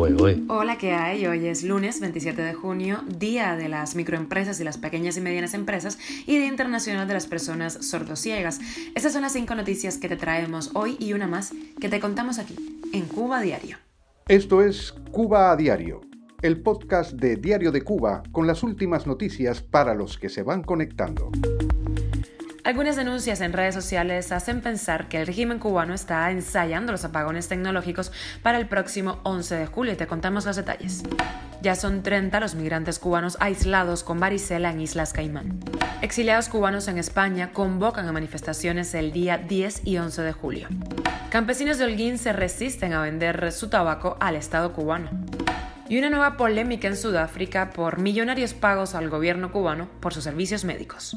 fuego, ¿eh? Hola, ¿qué hay? Hoy es lunes 27 de junio, Día de las Microempresas y las Pequeñas y Medianas Empresas y Día Internacional de las Personas Sordociegas. Estas son las cinco noticias que te traemos hoy y una más que te contamos aquí, en Cuba Diario. Esto es Cuba a Diario, el podcast de Diario de Cuba con las últimas noticias para los que se van conectando. Algunas denuncias en redes sociales hacen pensar que el régimen cubano está ensayando los apagones tecnológicos para el próximo 11 de julio te contamos los detalles. Ya son 30 los migrantes cubanos aislados con varicela en Islas Caimán. Exiliados cubanos en España convocan a manifestaciones el día 10 y 11 de julio. Campesinos de Holguín se resisten a vender su tabaco al Estado cubano. Y una nueva polémica en Sudáfrica por millonarios pagos al gobierno cubano por sus servicios médicos.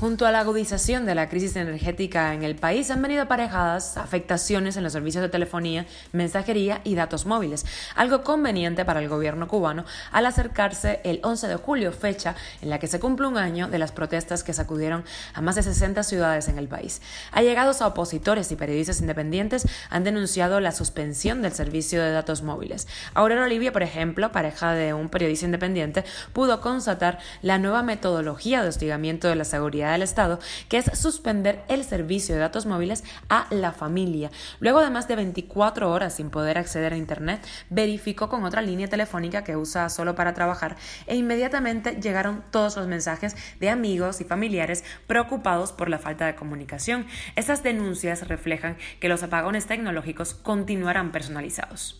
Junto a la agudización de la crisis energética en el país han venido aparejadas afectaciones en los servicios de telefonía, mensajería y datos móviles, algo conveniente para el gobierno cubano al acercarse el 11 de julio, fecha en la que se cumple un año de las protestas que sacudieron a más de 60 ciudades en el país. Allegados a opositores y periodistas independientes han denunciado la suspensión del servicio de datos móviles. Aurora Olivia, por ejemplo, pareja de un periodista independiente, pudo constatar la nueva metodología de hostigamiento de la seguridad del Estado, que es suspender el servicio de datos móviles a la familia. Luego de más de 24 horas sin poder acceder a Internet, verificó con otra línea telefónica que usa solo para trabajar e inmediatamente llegaron todos los mensajes de amigos y familiares preocupados por la falta de comunicación. Estas denuncias reflejan que los apagones tecnológicos continuarán personalizados.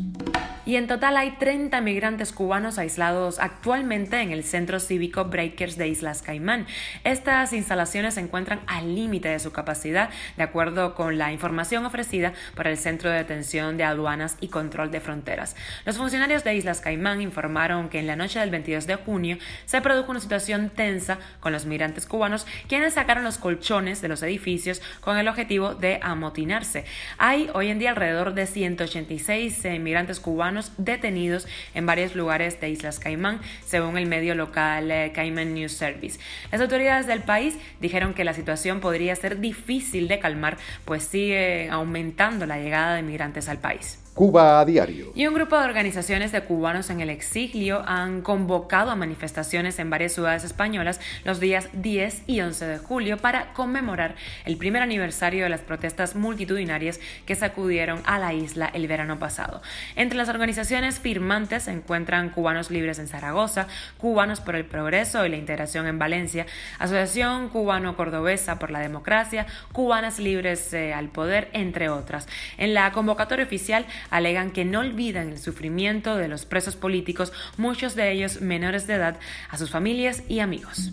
Y en total hay 30 migrantes cubanos aislados actualmente en el centro cívico Breakers de Islas Caimán. Estas instalaciones se encuentran al límite de su capacidad, de acuerdo con la información ofrecida por el Centro de Detención de Aduanas y Control de Fronteras. Los funcionarios de Islas Caimán informaron que en la noche del 22 de junio se produjo una situación tensa con los migrantes cubanos, quienes sacaron los colchones de los edificios con el objetivo de amotinarse. Hay hoy en día alrededor de 186 migrantes cubanos detenidos en varios lugares de Islas Caimán, según el medio local eh, Cayman News Service. Las autoridades del país dijeron que la situación podría ser difícil de calmar, pues sigue aumentando la llegada de migrantes al país. Cuba a diario. Y un grupo de organizaciones de cubanos en el exilio han convocado a manifestaciones en varias ciudades españolas los días 10 y 11 de julio para conmemorar el primer aniversario de las protestas multitudinarias que sacudieron a la isla el verano pasado. Entre las organizaciones firmantes se encuentran Cubanos Libres en Zaragoza, Cubanos por el Progreso y la Integración en Valencia, Asociación Cubano-Cordobesa por la Democracia, Cubanas Libres eh, al Poder, entre otras. En la convocatoria oficial alegan que no olvidan el sufrimiento de los presos políticos, muchos de ellos menores de edad, a sus familias y amigos.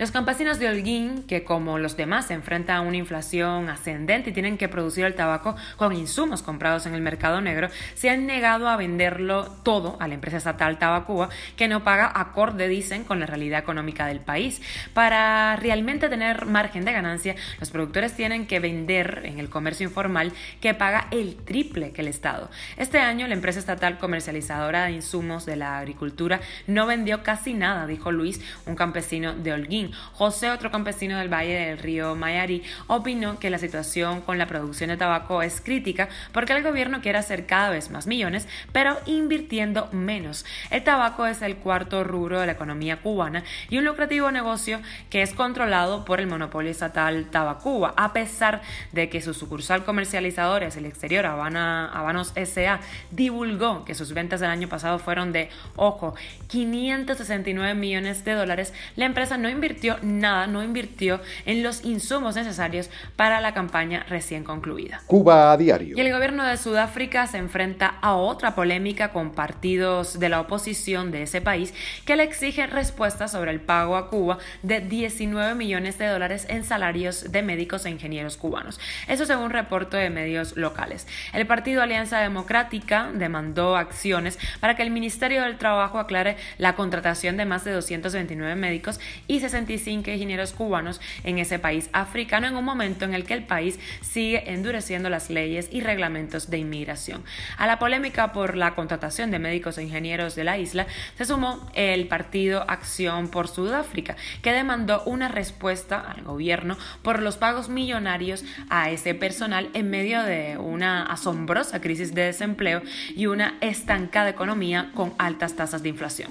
Los campesinos de Holguín, que como los demás se enfrentan a una inflación ascendente y tienen que producir el tabaco con insumos comprados en el mercado negro, se han negado a venderlo todo a la empresa estatal Tabacuba, que no paga acorde, dicen, con la realidad económica del país. Para realmente tener margen de ganancia, los productores tienen que vender en el comercio informal, que paga el triple que el Estado. Este año, la empresa estatal comercializadora de insumos de la agricultura no vendió casi nada, dijo Luis, un campesino de Holguín. José, otro campesino del Valle del Río Mayari, opinó que la situación con la producción de tabaco es crítica porque el gobierno quiere hacer cada vez más millones, pero invirtiendo menos. El tabaco es el cuarto rubro de la economía cubana y un lucrativo negocio que es controlado por el monopolio estatal Tabacuba, a pesar de que su sucursal comercializadora es el exterior, Habana, Habanos SA, divulgó que sus ventas del año pasado fueron de, ojo, 569 millones de dólares, la empresa no invirtió nada, no invirtió en los insumos necesarios para la campaña recién concluida. Cuba a diario. Y el gobierno de Sudáfrica se enfrenta a otra polémica con partidos de la oposición de ese país que le exigen respuestas sobre el pago a Cuba de 19 millones de dólares en salarios de médicos e ingenieros cubanos. Eso según un reporte de medios locales. El partido Alianza Democrática demandó acciones para que el Ministerio del Trabajo aclare la contratación de más de 229 médicos y 60 25 ingenieros cubanos en ese país africano en un momento en el que el país sigue endureciendo las leyes y reglamentos de inmigración. A la polémica por la contratación de médicos e ingenieros de la isla se sumó el partido Acción por Sudáfrica, que demandó una respuesta al gobierno por los pagos millonarios a ese personal en medio de una asombrosa crisis de desempleo y una estancada economía con altas tasas de inflación.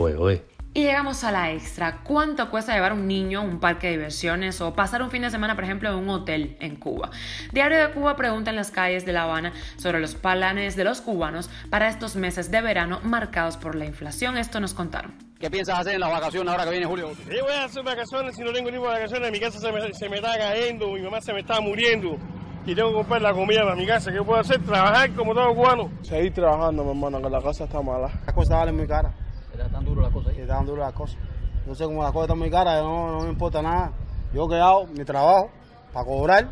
Y llegamos a la extra. ¿Cuánto cuesta llevar un niño a un parque de diversiones o pasar un fin de semana, por ejemplo, en un hotel en Cuba? Diario de Cuba pregunta en las calles de La Habana sobre los planes de los cubanos para estos meses de verano marcados por la inflación. Esto nos contaron. ¿Qué piensas hacer en las vacaciones ahora que viene julio? Yo voy a hacer vacaciones si no tengo ninguna vacaciones. Mi casa se me, se me está cayendo, mi mamá se me está muriendo y tengo que comprar la comida para mi casa. ¿Qué puedo hacer? Trabajar como todo cubano. Seguir trabajando, mi hermano, que la casa está mala. Las cosas valen muy caras. ¿Están duras las cosas ahí? Están duras las cosas. Sé cómo las cosas están muy caras, no, no me importa nada. Yo que hago mi trabajo para cobrar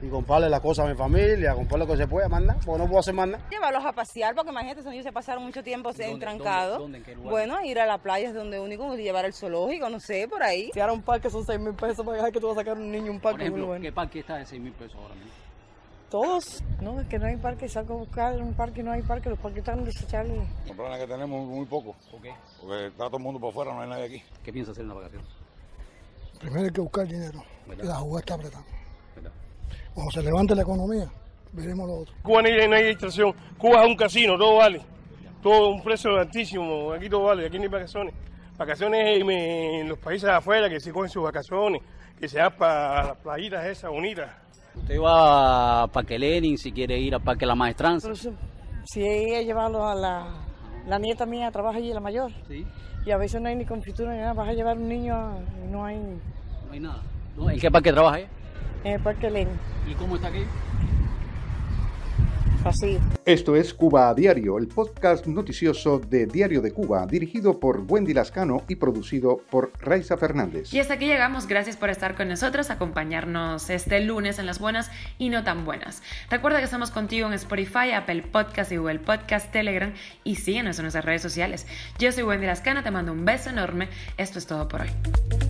y comprarle las cosas a mi familia, comprarle lo que se pueda, mandar, porque no puedo hacer más nada. Llevarlos a pasear, porque imagínate, son ellos se pasaron mucho tiempo entrancados. Bueno, ir a la playa es donde único, llevar el zoológico, no sé, por ahí. Si ahora un parque son 6 mil pesos, para dejar que tú vas a sacar un niño un parque Por ejemplo, muy bueno. ¿qué parque está de 6 mil pesos ahora mismo? Todos, no, es que no hay parque, salgo a buscar en un parque y no hay parque, los parques están desechables. Los planes que tenemos muy poco, ¿Por qué? porque está todo el mundo por fuera, no hay nadie aquí. ¿Qué piensas hacer en las vacaciones? Primero hay que buscar dinero. ¿Verdad? La jugada está apretando. ¿Verdad? Cuando se levante la economía, veremos lo otro. Cuba no hay, no hay distracción. Cuba es un casino, todo vale. Todo un precio altísimo. Aquí todo vale, aquí no hay vacaciones. Vacaciones en, en los países de afuera que se cogen sus vacaciones, que se van para las playitas esas bonitas. Usted va a Parque Lenin, si quiere ir al Parque La Maestranza. Si, si ella llevarlo a la, la nieta mía, trabaja allí, la mayor, Sí, y a veces no hay ni confitura ni nada, vas a llevar un niño a- y no hay no hay nada. ¿En qué parque trabaja ella? en el parque Lenin, ¿Y cómo está aquí? Vacío. Esto es Cuba a Diario, el podcast noticioso de Diario de Cuba, dirigido por Wendy Lascano y producido por Raiza Fernández. Y hasta aquí llegamos. Gracias por estar con nosotros, acompañarnos este lunes en las buenas y no tan buenas. Recuerda que estamos contigo en Spotify, Apple Podcast y Google Podcast, Telegram y síguenos en nuestras redes sociales. Yo soy Wendy Lascano, te mando un beso enorme. Esto es todo por hoy.